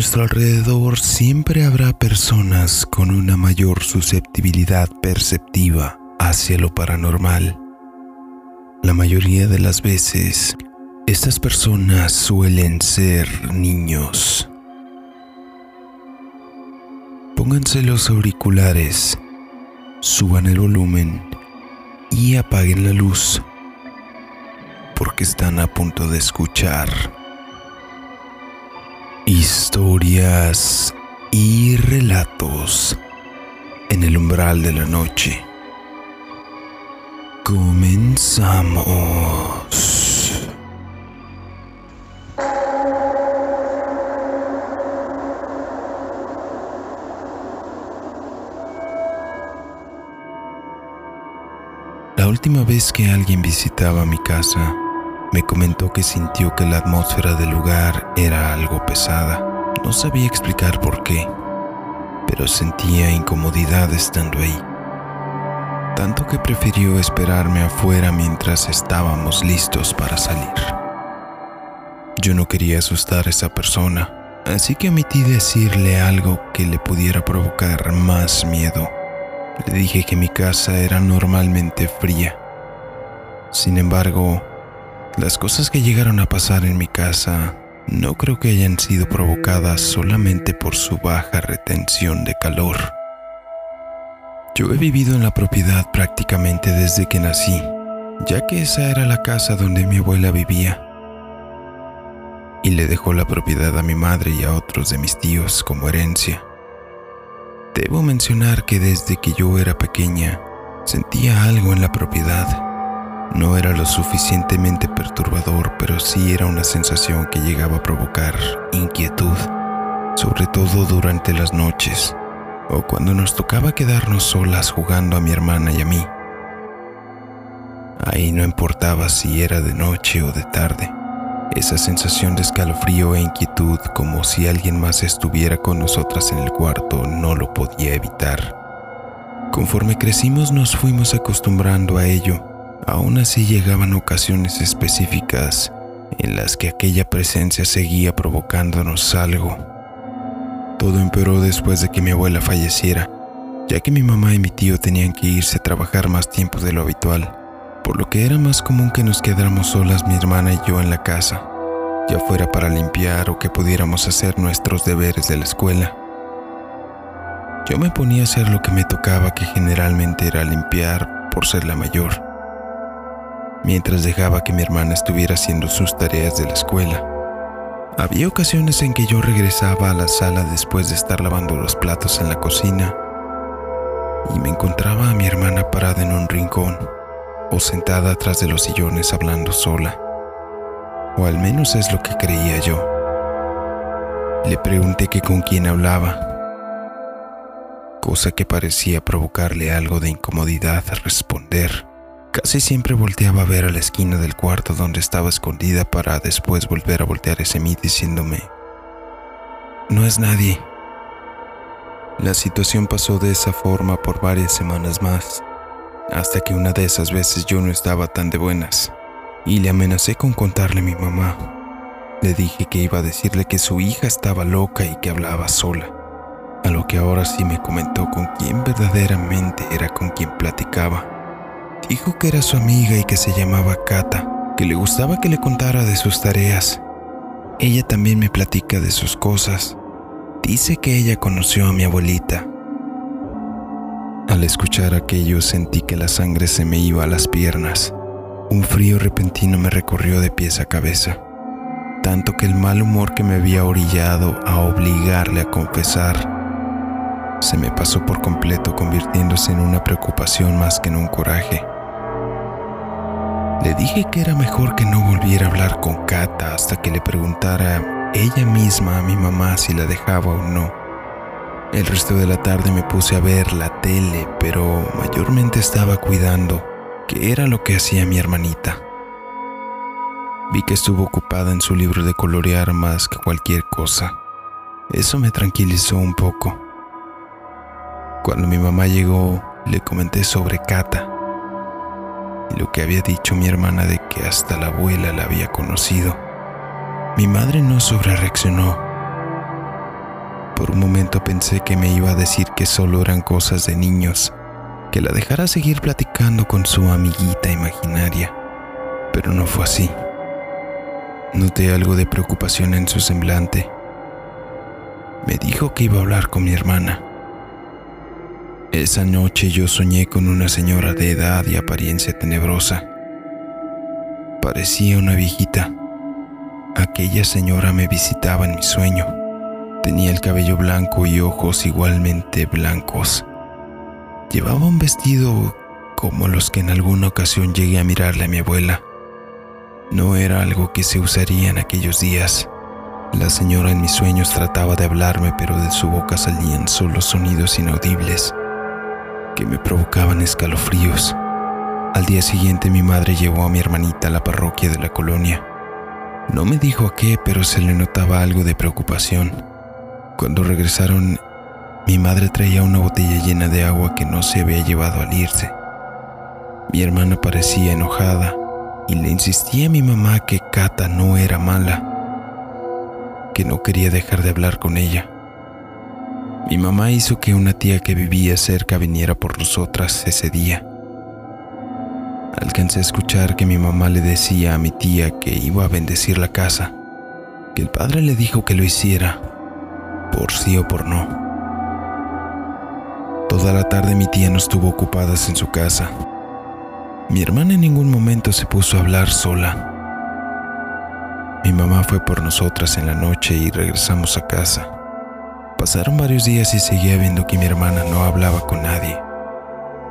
nuestro alrededor siempre habrá personas con una mayor susceptibilidad perceptiva hacia lo paranormal. La mayoría de las veces, estas personas suelen ser niños. Pónganse los auriculares, suban el volumen y apaguen la luz porque están a punto de escuchar historias y relatos en el umbral de la noche. Comenzamos. La última vez que alguien visitaba mi casa, me comentó que sintió que la atmósfera del lugar era algo pesada. No sabía explicar por qué, pero sentía incomodidad estando ahí. Tanto que prefirió esperarme afuera mientras estábamos listos para salir. Yo no quería asustar a esa persona, así que omití decirle algo que le pudiera provocar más miedo. Le dije que mi casa era normalmente fría. Sin embargo, las cosas que llegaron a pasar en mi casa no creo que hayan sido provocadas solamente por su baja retención de calor. Yo he vivido en la propiedad prácticamente desde que nací, ya que esa era la casa donde mi abuela vivía. Y le dejó la propiedad a mi madre y a otros de mis tíos como herencia. Debo mencionar que desde que yo era pequeña sentía algo en la propiedad no era lo suficientemente perturbador, pero sí era una sensación que llegaba a provocar inquietud, sobre todo durante las noches o cuando nos tocaba quedarnos solas jugando a mi hermana y a mí. Ahí no importaba si era de noche o de tarde, esa sensación de escalofrío e inquietud como si alguien más estuviera con nosotras en el cuarto no lo podía evitar. Conforme crecimos nos fuimos acostumbrando a ello Aún así llegaban ocasiones específicas en las que aquella presencia seguía provocándonos algo. Todo empeoró después de que mi abuela falleciera, ya que mi mamá y mi tío tenían que irse a trabajar más tiempo de lo habitual, por lo que era más común que nos quedáramos solas mi hermana y yo en la casa, ya fuera para limpiar o que pudiéramos hacer nuestros deberes de la escuela. Yo me ponía a hacer lo que me tocaba, que generalmente era limpiar por ser la mayor mientras dejaba que mi hermana estuviera haciendo sus tareas de la escuela. Había ocasiones en que yo regresaba a la sala después de estar lavando los platos en la cocina y me encontraba a mi hermana parada en un rincón o sentada atrás de los sillones hablando sola. O al menos es lo que creía yo. Le pregunté que con quién hablaba, cosa que parecía provocarle algo de incomodidad al responder. Casi siempre volteaba a ver a la esquina del cuarto donde estaba escondida para después volver a voltear ese mí diciéndome, no es nadie. La situación pasó de esa forma por varias semanas más, hasta que una de esas veces yo no estaba tan de buenas y le amenacé con contarle a mi mamá. Le dije que iba a decirle que su hija estaba loca y que hablaba sola, a lo que ahora sí me comentó con quién verdaderamente era con quien platicaba Dijo que era su amiga y que se llamaba Kata, que le gustaba que le contara de sus tareas. Ella también me platica de sus cosas. Dice que ella conoció a mi abuelita. Al escuchar aquello sentí que la sangre se me iba a las piernas. Un frío repentino me recorrió de pies a cabeza, tanto que el mal humor que me había orillado a obligarle a confesar se me pasó por completo convirtiéndose en una preocupación más que en un coraje. Le dije que era mejor que no volviera a hablar con Kata hasta que le preguntara ella misma a mi mamá si la dejaba o no. El resto de la tarde me puse a ver la tele, pero mayormente estaba cuidando, que era lo que hacía mi hermanita. Vi que estuvo ocupada en su libro de colorear más que cualquier cosa. Eso me tranquilizó un poco. Cuando mi mamá llegó, le comenté sobre Kata lo que había dicho mi hermana de que hasta la abuela la había conocido. Mi madre no sobrereaccionó. Por un momento pensé que me iba a decir que solo eran cosas de niños, que la dejara seguir platicando con su amiguita imaginaria, pero no fue así. Noté algo de preocupación en su semblante. Me dijo que iba a hablar con mi hermana. Esa noche yo soñé con una señora de edad y apariencia tenebrosa. Parecía una viejita. Aquella señora me visitaba en mi sueño. Tenía el cabello blanco y ojos igualmente blancos. Llevaba un vestido como los que en alguna ocasión llegué a mirarle a mi abuela. No era algo que se usaría en aquellos días. La señora en mis sueños trataba de hablarme, pero de su boca salían solo sonidos inaudibles que me provocaban escalofríos. Al día siguiente mi madre llevó a mi hermanita a la parroquia de la colonia. No me dijo a qué, pero se le notaba algo de preocupación. Cuando regresaron, mi madre traía una botella llena de agua que no se había llevado al irse. Mi hermana parecía enojada y le insistía a mi mamá que Cata no era mala, que no quería dejar de hablar con ella. Mi mamá hizo que una tía que vivía cerca viniera por nosotras ese día. Alcancé a escuchar que mi mamá le decía a mi tía que iba a bendecir la casa, que el padre le dijo que lo hiciera, por sí o por no. Toda la tarde mi tía no estuvo ocupadas en su casa, mi hermana en ningún momento se puso a hablar sola. Mi mamá fue por nosotras en la noche y regresamos a casa. Pasaron varios días y seguía viendo que mi hermana no hablaba con nadie.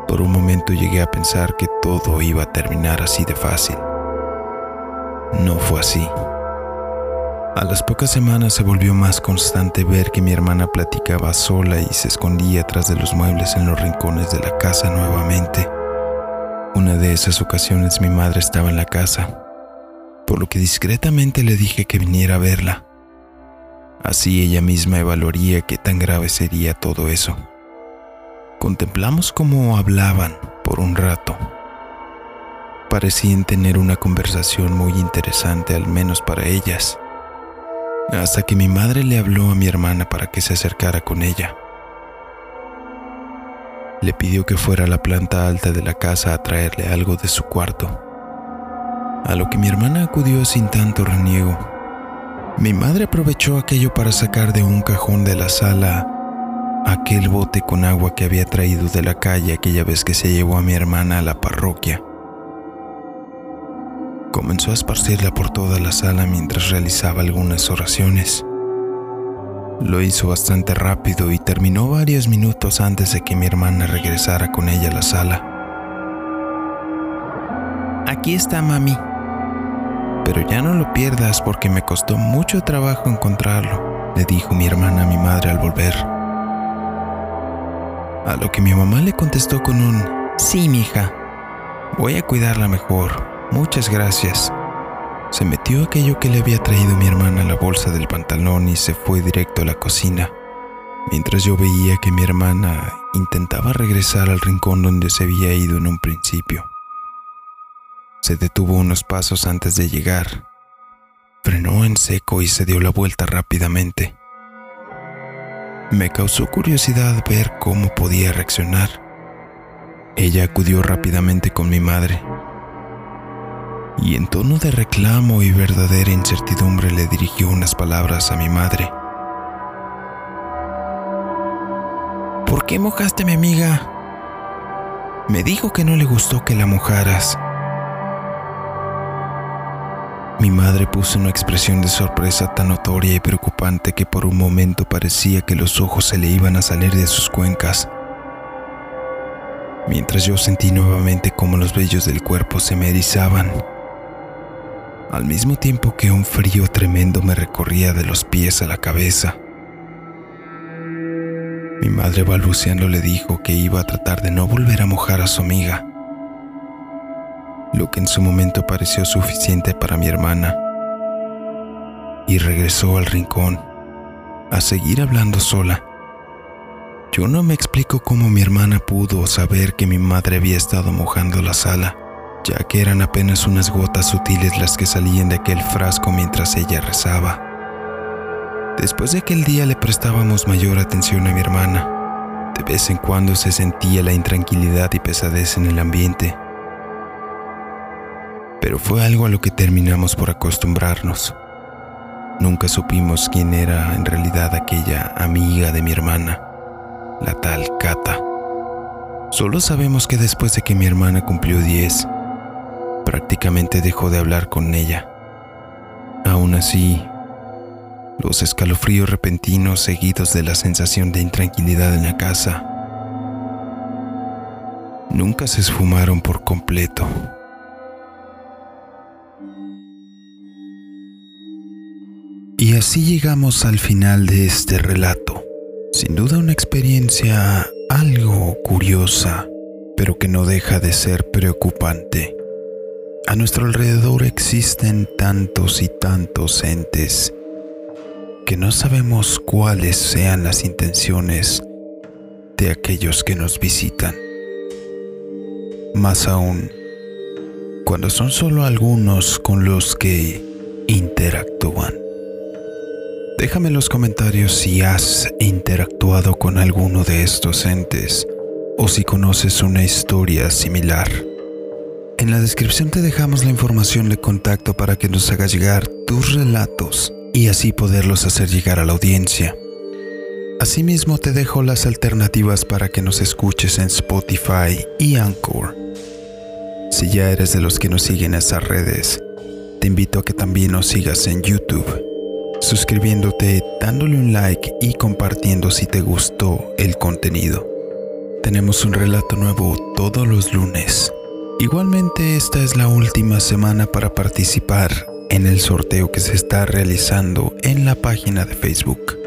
Por un momento llegué a pensar que todo iba a terminar así de fácil. No fue así. A las pocas semanas se volvió más constante ver que mi hermana platicaba sola y se escondía tras de los muebles en los rincones de la casa nuevamente. Una de esas ocasiones mi madre estaba en la casa, por lo que discretamente le dije que viniera a verla. Así ella misma evaluaría qué tan grave sería todo eso. Contemplamos cómo hablaban por un rato. Parecían tener una conversación muy interesante, al menos para ellas, hasta que mi madre le habló a mi hermana para que se acercara con ella. Le pidió que fuera a la planta alta de la casa a traerle algo de su cuarto, a lo que mi hermana acudió sin tanto reniego. Mi madre aprovechó aquello para sacar de un cajón de la sala aquel bote con agua que había traído de la calle aquella vez que se llevó a mi hermana a la parroquia. Comenzó a esparcirla por toda la sala mientras realizaba algunas oraciones. Lo hizo bastante rápido y terminó varios minutos antes de que mi hermana regresara con ella a la sala. Aquí está, mami. Pero ya no lo pierdas porque me costó mucho trabajo encontrarlo, le dijo mi hermana a mi madre al volver. A lo que mi mamá le contestó con un Sí, mija. Voy a cuidarla mejor. Muchas gracias. Se metió aquello que le había traído mi hermana la bolsa del pantalón y se fue directo a la cocina, mientras yo veía que mi hermana intentaba regresar al rincón donde se había ido en un principio. Se detuvo unos pasos antes de llegar, frenó en seco y se dio la vuelta rápidamente. Me causó curiosidad ver cómo podía reaccionar. Ella acudió rápidamente con mi madre y en tono de reclamo y verdadera incertidumbre le dirigió unas palabras a mi madre. ¿Por qué mojaste a mi amiga? Me dijo que no le gustó que la mojaras. Mi madre puso una expresión de sorpresa tan notoria y preocupante que por un momento parecía que los ojos se le iban a salir de sus cuencas. Mientras yo sentí nuevamente cómo los vellos del cuerpo se me erizaban al mismo tiempo que un frío tremendo me recorría de los pies a la cabeza. Mi madre balbuceando le dijo que iba a tratar de no volver a mojar a su amiga, lo que en su momento pareció suficiente para mi hermana, y regresó al rincón a seguir hablando sola. Yo no me explico cómo mi hermana pudo saber que mi madre había estado mojando la sala ya que eran apenas unas gotas sutiles las que salían de aquel frasco mientras ella rezaba. Después de aquel día le prestábamos mayor atención a mi hermana. De vez en cuando se sentía la intranquilidad y pesadez en el ambiente. Pero fue algo a lo que terminamos por acostumbrarnos. Nunca supimos quién era en realidad aquella amiga de mi hermana, la tal Cata. Solo sabemos que después de que mi hermana cumplió 10, prácticamente dejó de hablar con ella. Aún así, los escalofríos repentinos seguidos de la sensación de intranquilidad en la casa nunca se esfumaron por completo. Y así llegamos al final de este relato. Sin duda una experiencia algo curiosa, pero que no deja de ser preocupante. A nuestro alrededor existen tantos y tantos entes que no sabemos cuáles sean las intenciones de aquellos que nos visitan. Más aún, cuando son solo algunos con los que interactúan. Déjame en los comentarios si has interactuado con alguno de estos entes o si conoces una historia similar. En la descripción te dejamos la información de contacto para que nos hagas llegar tus relatos y así poderlos hacer llegar a la audiencia. Asimismo te dejo las alternativas para que nos escuches en Spotify y Anchor. Si ya eres de los que nos siguen en esas redes, te invito a que también nos sigas en YouTube, suscribiéndote, dándole un like y compartiendo si te gustó el contenido. Tenemos un relato nuevo todos los lunes. Igualmente esta es la última semana para participar en el sorteo que se está realizando en la página de Facebook.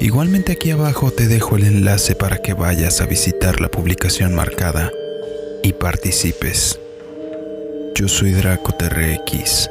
Igualmente aquí abajo te dejo el enlace para que vayas a visitar la publicación marcada y participes. Yo soy Draco TRX.